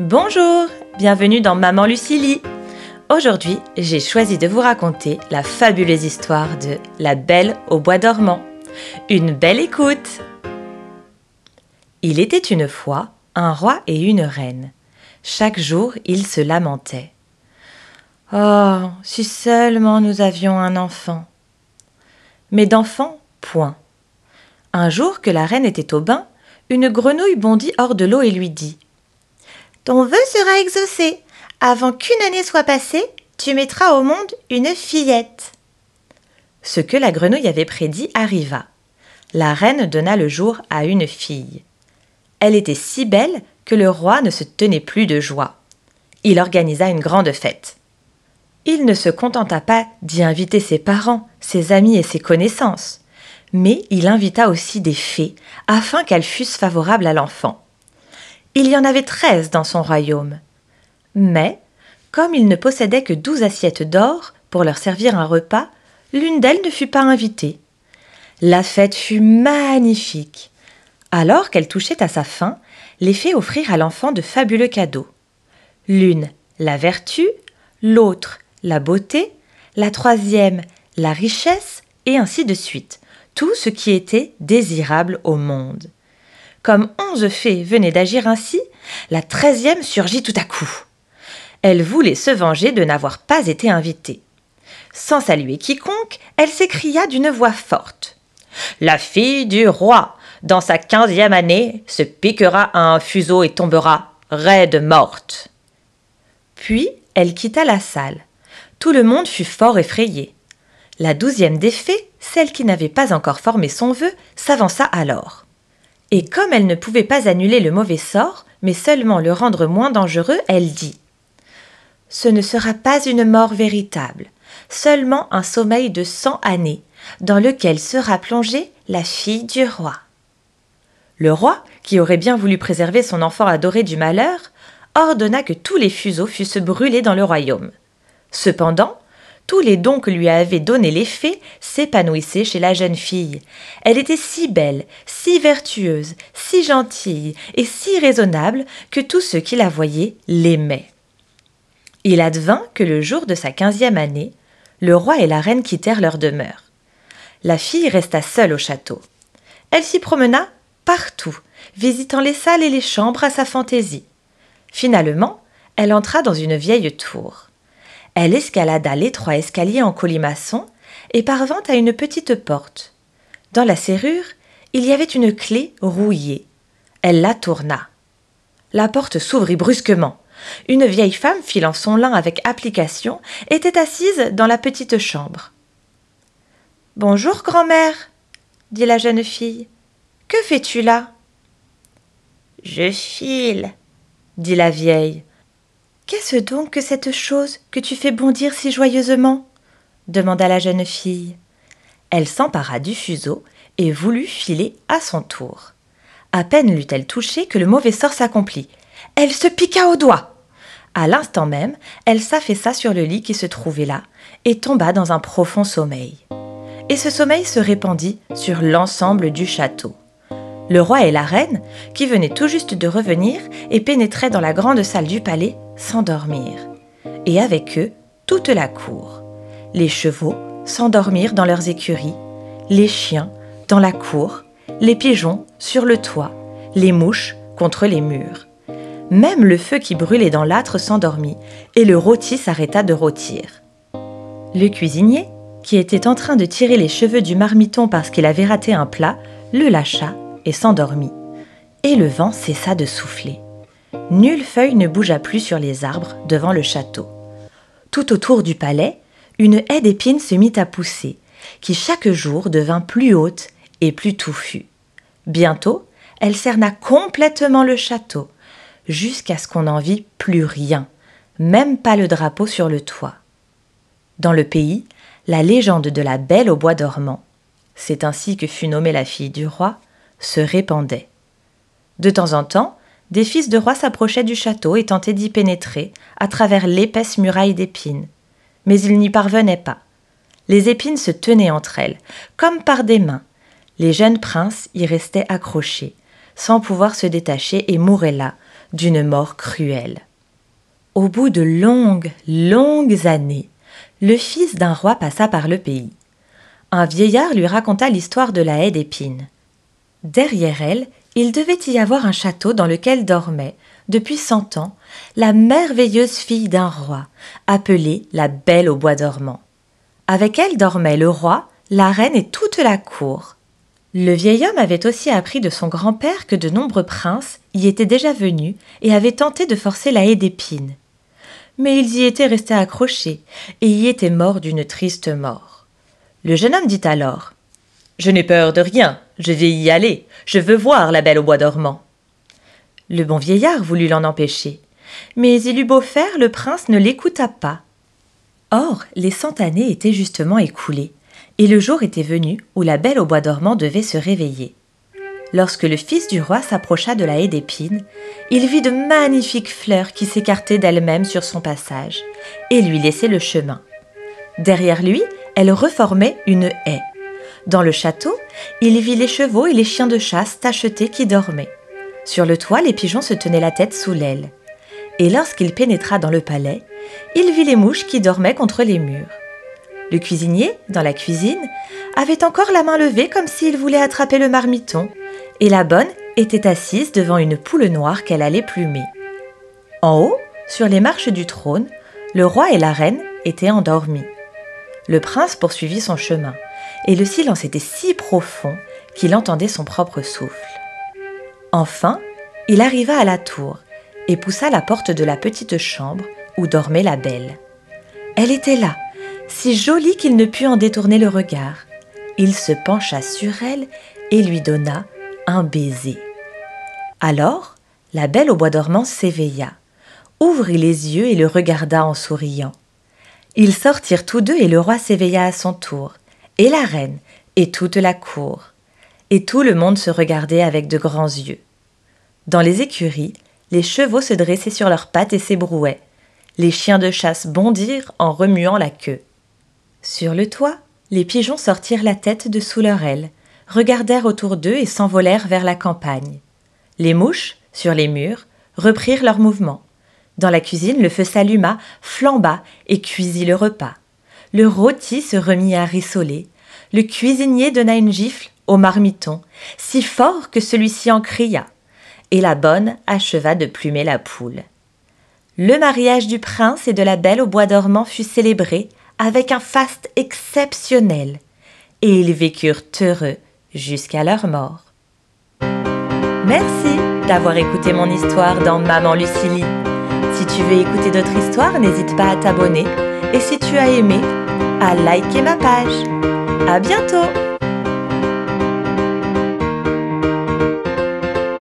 Bonjour, bienvenue dans Maman Lucilie. Aujourd'hui, j'ai choisi de vous raconter la fabuleuse histoire de La Belle au bois dormant. Une belle écoute Il était une fois un roi et une reine. Chaque jour, ils se lamentaient. Oh, si seulement nous avions un enfant. Mais d'enfant, point. Un jour que la reine était au bain, une grenouille bondit hors de l'eau et lui dit Ton vœu sera exaucé. Avant qu'une année soit passée, tu mettras au monde une fillette. Ce que la grenouille avait prédit arriva. La reine donna le jour à une fille. Elle était si belle que le roi ne se tenait plus de joie. Il organisa une grande fête. Il ne se contenta pas d'y inviter ses parents, ses amis et ses connaissances mais il invita aussi des fées, afin qu'elles fussent favorables à l'enfant. Il y en avait treize dans son royaume. Mais, comme il ne possédait que douze assiettes d'or pour leur servir un repas, l'une d'elles ne fut pas invitée. La fête fut magnifique. Alors qu'elle touchait à sa fin, les fées offrirent à l'enfant de fabuleux cadeaux. L'une, la vertu, l'autre, la beauté, la troisième, la richesse, et ainsi de suite, tout ce qui était désirable au monde. Comme onze fées venaient d'agir ainsi, la treizième surgit tout à coup. Elle voulait se venger de n'avoir pas été invitée. Sans saluer quiconque, elle s'écria d'une voix forte. La fille du roi, dans sa quinzième année, se piquera à un fuseau et tombera raide morte. Puis elle quitta la salle. Tout le monde fut fort effrayé. La douzième des fées, celle qui n'avait pas encore formé son vœu, s'avança alors. Et comme elle ne pouvait pas annuler le mauvais sort, mais seulement le rendre moins dangereux, elle dit Ce ne sera pas une mort véritable, seulement un sommeil de cent années, dans lequel sera plongée la fille du roi. Le roi, qui aurait bien voulu préserver son enfant adoré du malheur, ordonna que tous les fuseaux fussent brûlés dans le royaume. Cependant, tous les dons que lui avaient donnés les fées s'épanouissaient chez la jeune fille. Elle était si belle, si vertueuse, si gentille et si raisonnable que tous ceux qui la voyaient l'aimaient. Il advint que le jour de sa quinzième année, le roi et la reine quittèrent leur demeure. La fille resta seule au château. Elle s'y promena partout, visitant les salles et les chambres à sa fantaisie. Finalement, elle entra dans une vieille tour. Elle escalada l'étroit escalier en colimaçon et parvint à une petite porte. Dans la serrure, il y avait une clé rouillée. Elle la tourna. La porte s'ouvrit brusquement. Une vieille femme filant son lin avec application était assise dans la petite chambre. Bonjour, grand-mère, dit la jeune fille. Que fais-tu là Je file, dit la vieille. Qu'est-ce donc que cette chose que tu fais bondir si joyeusement demanda la jeune fille. Elle s'empara du fuseau et voulut filer à son tour. À peine l'eut-elle touché que le mauvais sort s'accomplit. Elle se piqua au doigt. À l'instant même, elle s'affaissa sur le lit qui se trouvait là et tomba dans un profond sommeil. Et ce sommeil se répandit sur l'ensemble du château. Le roi et la reine, qui venaient tout juste de revenir et pénétraient dans la grande salle du palais, s'endormirent. Et avec eux, toute la cour. Les chevaux s'endormirent dans leurs écuries, les chiens dans la cour, les pigeons sur le toit, les mouches contre les murs. Même le feu qui brûlait dans l'âtre s'endormit, et le rôti s'arrêta de rôtir. Le cuisinier, qui était en train de tirer les cheveux du marmiton parce qu'il avait raté un plat, le lâcha et s'endormit. Et le vent cessa de souffler. Nulle feuille ne bougea plus sur les arbres devant le château. Tout autour du palais, une haie d'épines se mit à pousser, qui chaque jour devint plus haute et plus touffue. Bientôt, elle cerna complètement le château, jusqu'à ce qu'on n'en vit plus rien, même pas le drapeau sur le toit. Dans le pays, la légende de la Belle au bois dormant, c'est ainsi que fut nommée la fille du roi, se répandait. De temps en temps, des fils de rois s'approchaient du château et tentaient d'y pénétrer à travers l'épaisse muraille d'épines. Mais ils n'y parvenaient pas. Les épines se tenaient entre elles, comme par des mains. Les jeunes princes y restaient accrochés, sans pouvoir se détacher et mouraient là, d'une mort cruelle. Au bout de longues, longues années, le fils d'un roi passa par le pays. Un vieillard lui raconta l'histoire de la haie d'épines. Derrière elle, il devait y avoir un château dans lequel dormait, depuis cent ans, la merveilleuse fille d'un roi, appelée la Belle au bois dormant. Avec elle dormaient le roi, la reine et toute la cour. Le vieil homme avait aussi appris de son grand-père que de nombreux princes y étaient déjà venus et avaient tenté de forcer la haie d'épines. Mais ils y étaient restés accrochés et y étaient morts d'une triste mort. Le jeune homme dit alors Je n'ai peur de rien, je vais y aller, je veux voir la belle au bois dormant. Le bon vieillard voulut l'en empêcher, mais il eut beau faire, le prince ne l'écouta pas. Or, les cent années étaient justement écoulées, et le jour était venu où la belle au bois dormant devait se réveiller. Lorsque le fils du roi s'approcha de la haie d'épines, il vit de magnifiques fleurs qui s'écartaient d'elles-mêmes sur son passage, et lui laissaient le chemin. Derrière lui, elle reformait une haie. Dans le château, il vit les chevaux et les chiens de chasse tachetés qui dormaient. Sur le toit, les pigeons se tenaient la tête sous l'aile. Et lorsqu'il pénétra dans le palais, il vit les mouches qui dormaient contre les murs. Le cuisinier, dans la cuisine, avait encore la main levée comme s'il voulait attraper le marmiton, et la bonne était assise devant une poule noire qu'elle allait plumer. En haut, sur les marches du trône, le roi et la reine étaient endormis. Le prince poursuivit son chemin, et le silence était si profond qu'il entendait son propre souffle. Enfin, il arriva à la tour et poussa la porte de la petite chambre où dormait la belle. Elle était là, si jolie qu'il ne put en détourner le regard. Il se pencha sur elle et lui donna un baiser. Alors, la belle au bois dormant s'éveilla, ouvrit les yeux et le regarda en souriant. Ils sortirent tous deux et le roi s'éveilla à son tour, et la reine, et toute la cour. Et tout le monde se regardait avec de grands yeux. Dans les écuries, les chevaux se dressaient sur leurs pattes et s'ébrouaient. Les chiens de chasse bondirent en remuant la queue. Sur le toit, les pigeons sortirent la tête de sous leur aile, regardèrent autour d'eux et s'envolèrent vers la campagne. Les mouches, sur les murs, reprirent leur mouvement. Dans la cuisine, le feu s'alluma, flamba et cuisit le repas. Le rôti se remit à rissoler. Le cuisinier donna une gifle au marmiton, si fort que celui-ci en cria. Et la bonne acheva de plumer la poule. Le mariage du prince et de la belle au bois dormant fut célébré avec un faste exceptionnel, et ils vécurent heureux jusqu'à leur mort. Merci d'avoir écouté mon histoire dans Maman Lucilie. Si tu veux écouter d'autres histoires, n'hésite pas à t'abonner et si tu as aimé, à liker ma page. À bientôt!